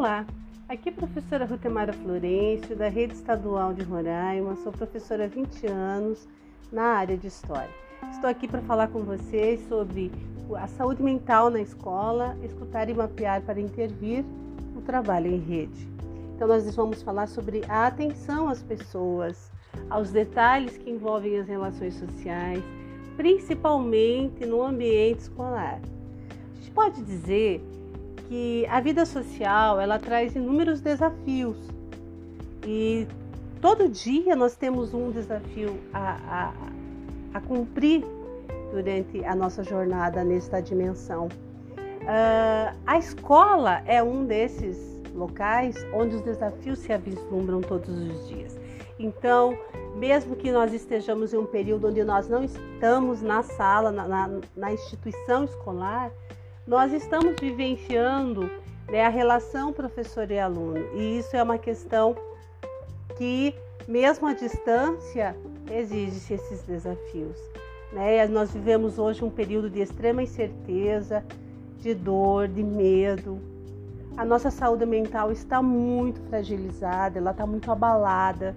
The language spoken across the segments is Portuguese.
Olá, aqui é a professora Rutemara Florencio, da Rede Estadual de Roraima. Sou professora há 20 anos na área de História. Estou aqui para falar com vocês sobre a saúde mental na escola, escutar e mapear para intervir no trabalho em rede. Então, nós vamos falar sobre a atenção às pessoas, aos detalhes que envolvem as relações sociais, principalmente no ambiente escolar. A gente pode dizer que a vida social ela traz inúmeros desafios e todo dia nós temos um desafio a, a, a cumprir durante a nossa jornada nesta dimensão. Uh, a escola é um desses locais onde os desafios se avislumbram todos os dias. Então, mesmo que nós estejamos em um período onde nós não estamos na sala, na, na, na instituição escolar, nós estamos vivenciando né, a relação professor e aluno, e isso é uma questão que, mesmo à distância, exige esses desafios. Né? Nós vivemos hoje um período de extrema incerteza, de dor, de medo. A nossa saúde mental está muito fragilizada, ela está muito abalada.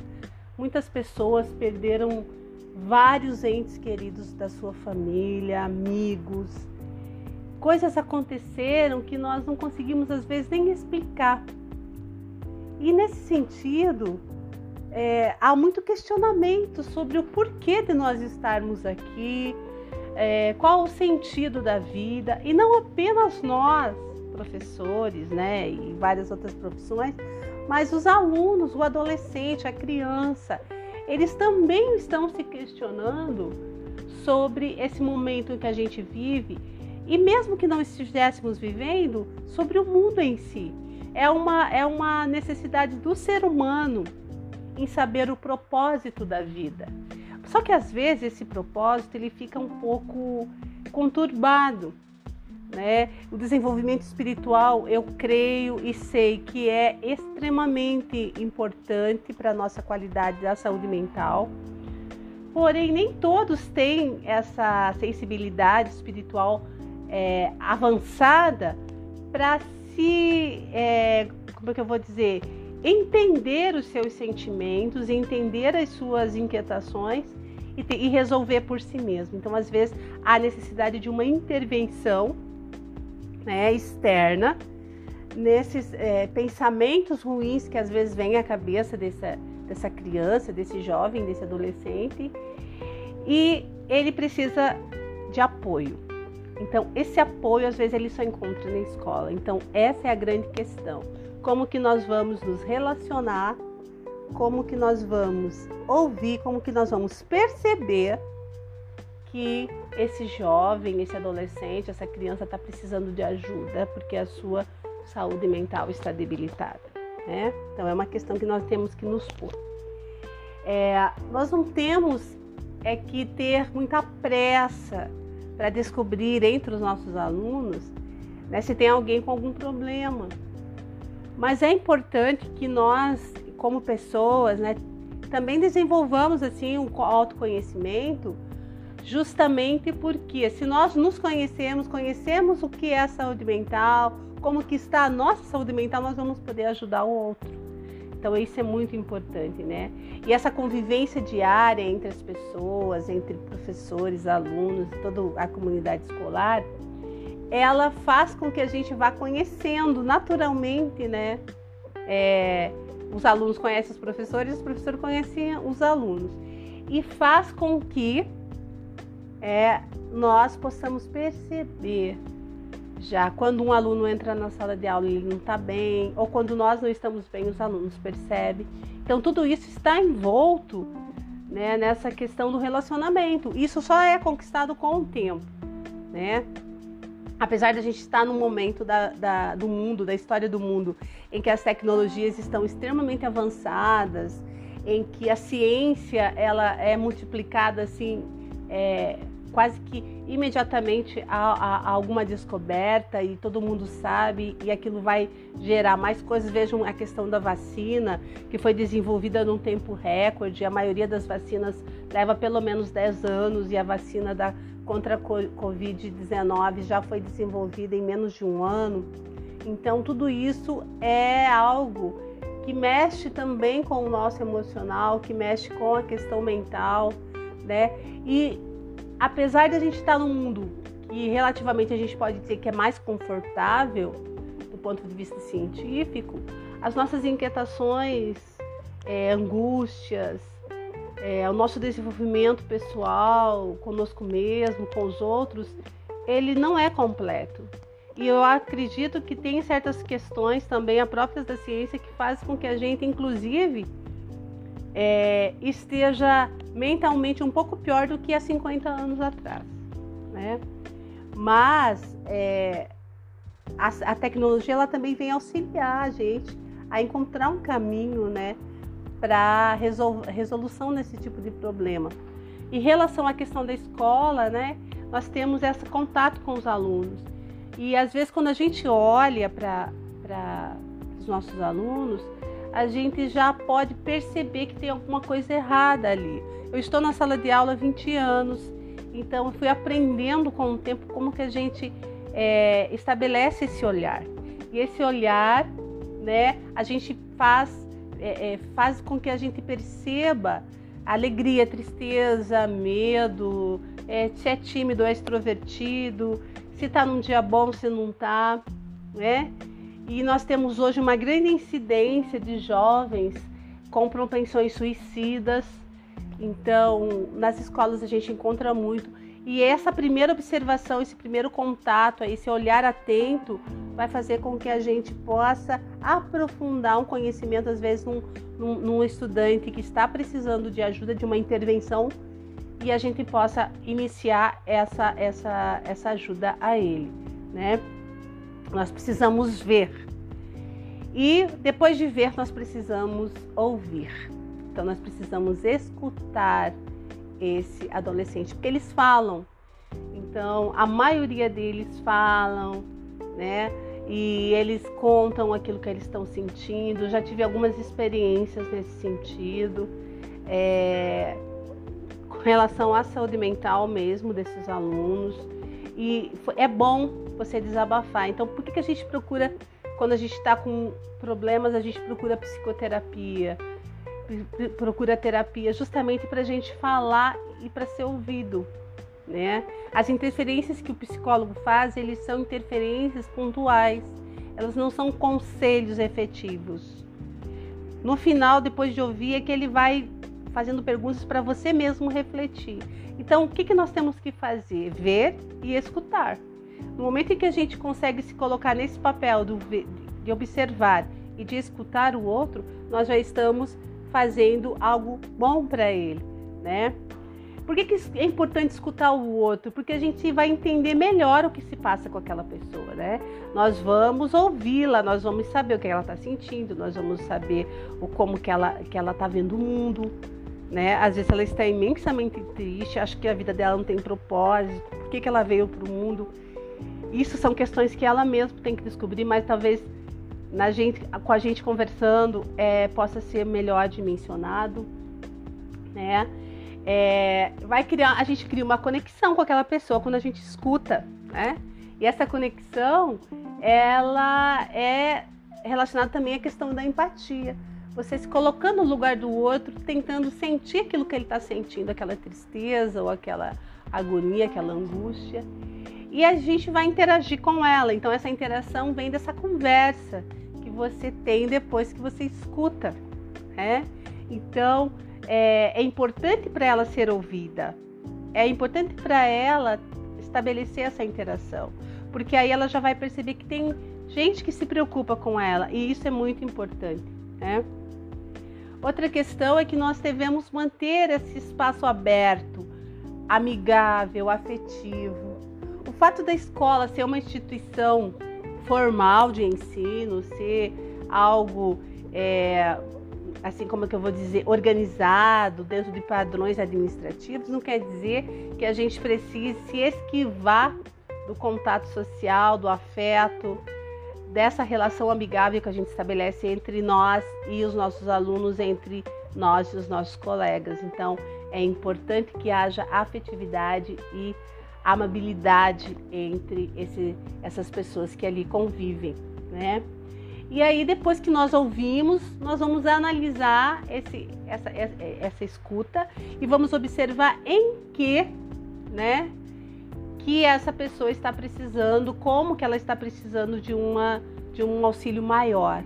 Muitas pessoas perderam vários entes queridos da sua família, amigos, coisas aconteceram que nós não conseguimos às vezes nem explicar. E nesse sentido, é, há muito questionamento sobre o porquê de nós estarmos aqui, é, qual o sentido da vida, e não apenas nós, professores, né, e várias outras profissões, mas os alunos, o adolescente, a criança, eles também estão se questionando sobre esse momento em que a gente vive e mesmo que não estivéssemos vivendo, sobre o mundo em si. É uma, é uma necessidade do ser humano em saber o propósito da vida. Só que às vezes esse propósito ele fica um pouco conturbado. Né? O desenvolvimento espiritual, eu creio e sei que é extremamente importante para a nossa qualidade da saúde mental. Porém, nem todos têm essa sensibilidade espiritual é, avançada para se, é, como é que eu vou dizer, entender os seus sentimentos, entender as suas inquietações e, te, e resolver por si mesmo. Então, às vezes, há necessidade de uma intervenção né, externa nesses é, pensamentos ruins que às vezes vêm à cabeça dessa, dessa criança, desse jovem, desse adolescente, e ele precisa de apoio. Então, esse apoio às vezes ele só encontra na escola. Então, essa é a grande questão. Como que nós vamos nos relacionar? Como que nós vamos ouvir? Como que nós vamos perceber que esse jovem, esse adolescente, essa criança está precisando de ajuda porque a sua saúde mental está debilitada, né? Então, é uma questão que nós temos que nos pôr. É, nós não temos é que ter muita pressa para descobrir entre os nossos alunos né, se tem alguém com algum problema. Mas é importante que nós, como pessoas, né, também desenvolvamos assim um autoconhecimento, justamente porque se nós nos conhecemos, conhecemos o que é a saúde mental, como que está a nossa saúde mental, nós vamos poder ajudar o outro. Então isso é muito importante, né? E essa convivência diária entre as pessoas, entre professores, alunos, toda a comunidade escolar, ela faz com que a gente vá conhecendo naturalmente, né? É, os alunos conhecem os professores, os professores conhecem os alunos. E faz com que é, nós possamos perceber já quando um aluno entra na sala de aula e ele não está bem, ou quando nós não estamos bem, os alunos percebem. Então, tudo isso está envolto né, nessa questão do relacionamento. Isso só é conquistado com o tempo, né? Apesar de a gente estar num momento da, da, do mundo, da história do mundo, em que as tecnologias estão extremamente avançadas, em que a ciência ela é multiplicada assim é, quase que imediatamente há, alguma descoberta e todo mundo sabe e aquilo vai gerar mais coisas. Vejam a questão da vacina, que foi desenvolvida num tempo recorde. A maioria das vacinas leva pelo menos 10 anos e a vacina da, contra a Covid-19 já foi desenvolvida em menos de um ano. Então, tudo isso é algo que mexe também com o nosso emocional, que mexe com a questão mental, né? E apesar de a gente estar num mundo que relativamente a gente pode dizer que é mais confortável do ponto de vista científico, as nossas inquietações, é, angústias, é, o nosso desenvolvimento pessoal, conosco mesmo, com os outros, ele não é completo. E eu acredito que tem certas questões também, a próprias da ciência, que fazem com que a gente, inclusive, é, esteja mentalmente um pouco pior do que há 50 anos atrás. Né? Mas é, a, a, tecnologia ela também vem auxiliar a gente a encontrar um caminho né, para resol, resolução nesse tipo de problema. Em relação à questão da escola, né, nós temos esse contato com os alunos. E às vezes, quando a gente olha para os nossos alunos, a gente já pode perceber que tem alguma coisa errada ali. Eu estou na sala de aula há 20 anos, então eu fui aprendendo com o tempo como que a gente é, estabelece esse olhar. E esse olhar, né, a gente faz, é, é, faz com que a gente perceba alegria, tristeza, medo, é, se é tímido é extrovertido, se está num dia bom, se não está, né? E nós temos hoje uma grande incidência de jovens com propensões suicidas. Então, nas escolas a gente encontra muito. E essa primeira observação, esse primeiro contato, esse olhar atento, vai fazer com que a gente possa aprofundar um conhecimento, às vezes, num, num, num estudante que está precisando de ajuda, de uma intervenção e a gente possa iniciar essa, essa, essa ajuda a ele, né? Nós precisamos ver. E depois de ver, nós precisamos ouvir. Então nós precisamos escutar esse adolescente, porque eles falam. Então, a maioria deles falam, né? E eles contam aquilo que eles estão sentindo. Já tive algumas experiências nesse sentido. É, relação à saúde mental mesmo desses alunos. E é bom você desabafar. Então, por que, que a gente procura, quando a gente está com problemas, a gente procura psicoterapia, procura terapia, justamente para a gente falar e para ser ouvido. Né? As interferências que o psicólogo faz, eles são interferências pontuais, elas não são conselhos efetivos. No final, depois de ouvir, é que ele vai fazendo perguntas para você mesmo refletir. Então, o que, que nós temos que fazer? Ver e escutar. No momento em que a gente consegue se colocar nesse papel do, de observar e de escutar o outro, nós já estamos fazendo algo bom para ele, né? Por que, que é importante escutar o outro? Porque a gente vai entender melhor o que se passa com aquela pessoa, né? Nós vamos ouvi-la, nós vamos saber o que ela está sentindo, nós vamos saber o como que ela que ela está vendo o mundo, né? Às vezes ela está imensamente triste, acha que a vida dela não tem propósito, por que, que ela veio para o mundo. Isso são questões que ela mesma tem que descobrir, mas talvez na gente, com a gente conversando é, possa ser melhor dimensionado, né? É, vai criar, a gente cria uma conexão com aquela pessoa quando a gente escuta, né? E essa conexão, ela é relacionada também à questão da empatia você se colocando no lugar do outro, tentando sentir aquilo que ele está sentindo, aquela tristeza ou aquela agonia, aquela angústia. E a gente vai interagir com ela. Então, essa interação vem dessa conversa que você tem depois que você escuta. Né? Então, é, é importante para ela ser ouvida. É importante para ela estabelecer essa interação. Porque aí ela já vai perceber que tem gente que se preocupa com ela. E isso é muito importante. Né? Outra questão é que nós devemos manter esse espaço aberto, amigável, afetivo. O fato da escola ser uma instituição formal de ensino, ser algo, é, assim como é que eu vou dizer, organizado dentro de padrões administrativos, não quer dizer que a gente precise se esquivar do contato social, do afeto, dessa relação amigável que a gente estabelece entre nós e os nossos alunos, entre nós e os nossos colegas. Então, é importante que haja afetividade e amabilidade entre esse, essas pessoas que ali convivem, né? E aí, depois que nós ouvimos, nós vamos analisar esse, essa, essa escuta e vamos observar em que, né, que essa pessoa está precisando, como que ela está precisando de, uma, de um auxílio maior.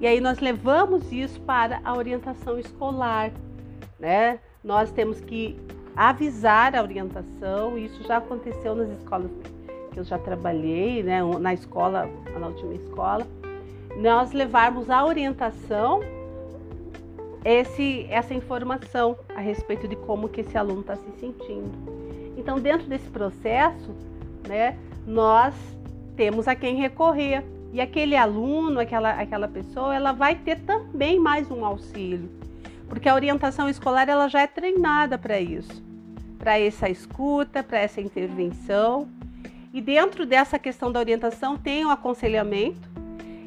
E aí nós levamos isso para a orientação escolar, né? Nós temos que avisar a orientação, isso já aconteceu nas escolas que eu já trabalhei, né, na escola, na última escola, nós levarmos a orientação esse, essa informação a respeito de como que esse aluno está se sentindo. Então, dentro desse processo, né, nós temos a quem recorrer. E aquele aluno, aquela, aquela pessoa, ela vai ter também mais um auxílio. Porque a orientação escolar ela já é treinada para isso, para essa escuta, para essa intervenção. E dentro dessa questão da orientação tem o aconselhamento,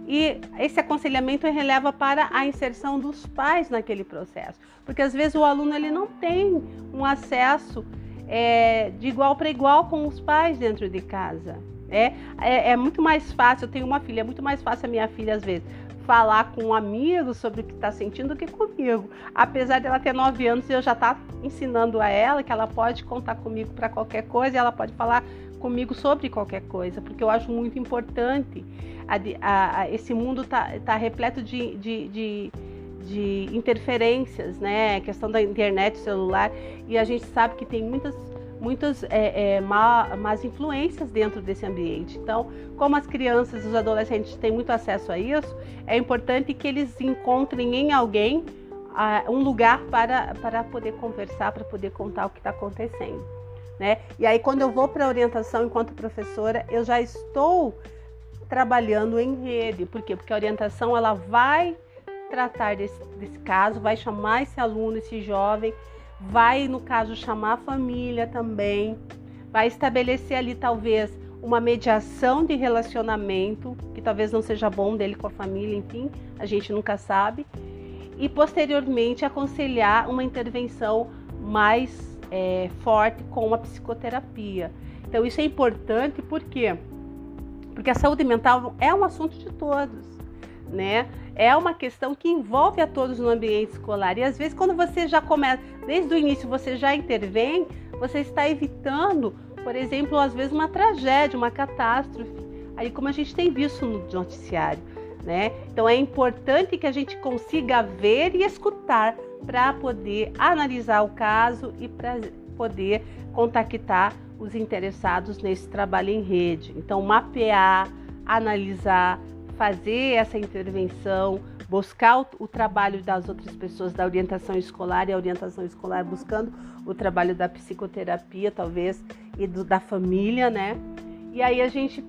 e esse aconselhamento releva para a inserção dos pais naquele processo, porque às vezes o aluno ele não tem um acesso é, de igual para igual com os pais dentro de casa. É, é, é, muito mais fácil, eu tenho uma filha, é muito mais fácil a minha filha às vezes falar com um amigo sobre o que está sentindo do que comigo. Apesar dela ter nove anos, eu já estar tá ensinando a ela que ela pode contar comigo para qualquer coisa e ela pode falar comigo sobre qualquer coisa, porque eu acho muito importante. A, a, a, esse mundo está tá repleto de, de, de, de, interferências, né? A questão da internet, celular, e a gente sabe que tem muitas muitas é, é, má, más influências dentro desse ambiente. Então, como as crianças e os adolescentes têm muito acesso a isso, é importante que eles encontrem em alguém um lugar para, para poder conversar, para poder contar o que está acontecendo né? E aí quando eu vou para a orientação enquanto professora, eu já estou trabalhando em rede. Por quê? Porque a orientação ela vai tratar desse, desse caso, vai chamar esse aluno, esse jovem, vai, no caso, chamar a família também, vai estabelecer ali talvez uma mediação de relacionamento, que talvez não seja bom dele com a família, enfim, a gente nunca sabe, e posteriormente aconselhar uma intervenção mais é, forte com a psicoterapia. Então isso é importante porque porque a saúde mental é um assunto de todos, né? É uma questão que envolve a todos no ambiente escolar. E às vezes quando você já começa, desde o início você já intervém, você está evitando, por exemplo, às vezes uma tragédia, uma catástrofe. Aí como a gente tem visto no noticiário, né? Então é importante que a gente consiga ver e escutar para poder analisar o caso e para poder contactar os interessados nesse trabalho em rede. Então, mapear, analisar, fazer essa intervenção, buscar o, o, trabalho das outras pessoas da orientação escolar e a orientação escolar buscando o trabalho da psicoterapia, talvez, e do, da família, né? E aí a gente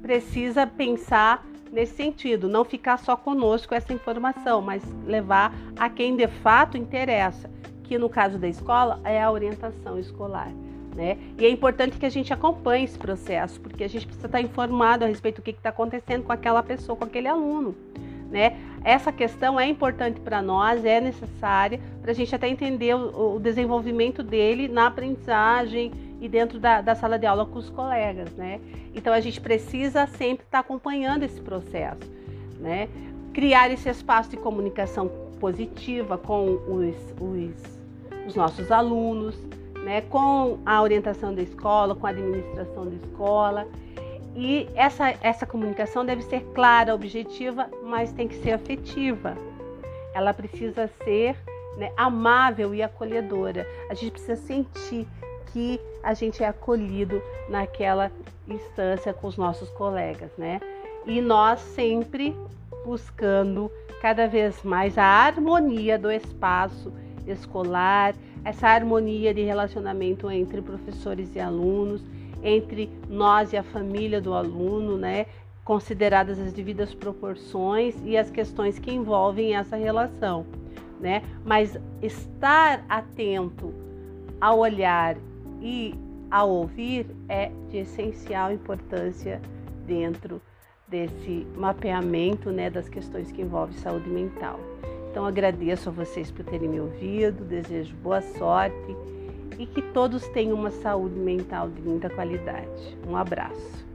precisa pensar nesse sentido, não ficar só conosco essa informação, mas levar a quem de fato interessa, que no caso da escola é a orientação escolar. Né? E é importante que a gente acompanhe esse processo, porque a gente precisa estar informado a respeito do que está acontecendo com aquela pessoa, com aquele aluno. Né? Essa questão é importante para nós, é necessária para a gente até entender o, o, desenvolvimento dele na aprendizagem e dentro da, da, sala de aula com os colegas, né? Então a gente precisa sempre estar acompanhando esse processo, né? Criar esse espaço de comunicação positiva com os, os, os nossos alunos, né? Com a orientação da escola, com a administração da escola e essa, essa comunicação deve ser clara, objetiva, mas tem que ser afetiva. Ela precisa ser né, amável e acolhedora. A gente precisa sentir que a gente é acolhido naquela instância com os nossos colegas, né? E nós sempre buscando cada vez mais a harmonia do espaço escolar, essa harmonia de relacionamento entre professores e alunos entre nós e a família do aluno, né? Consideradas as devidas proporções e as questões que envolvem essa relação, né? Mas estar atento ao olhar e ao ouvir é de essencial importância dentro desse mapeamento, né, das questões que envolvem saúde mental. Então agradeço a vocês por terem me ouvido, desejo boa sorte e que todos tenham uma saúde mental de muita qualidade. Um abraço.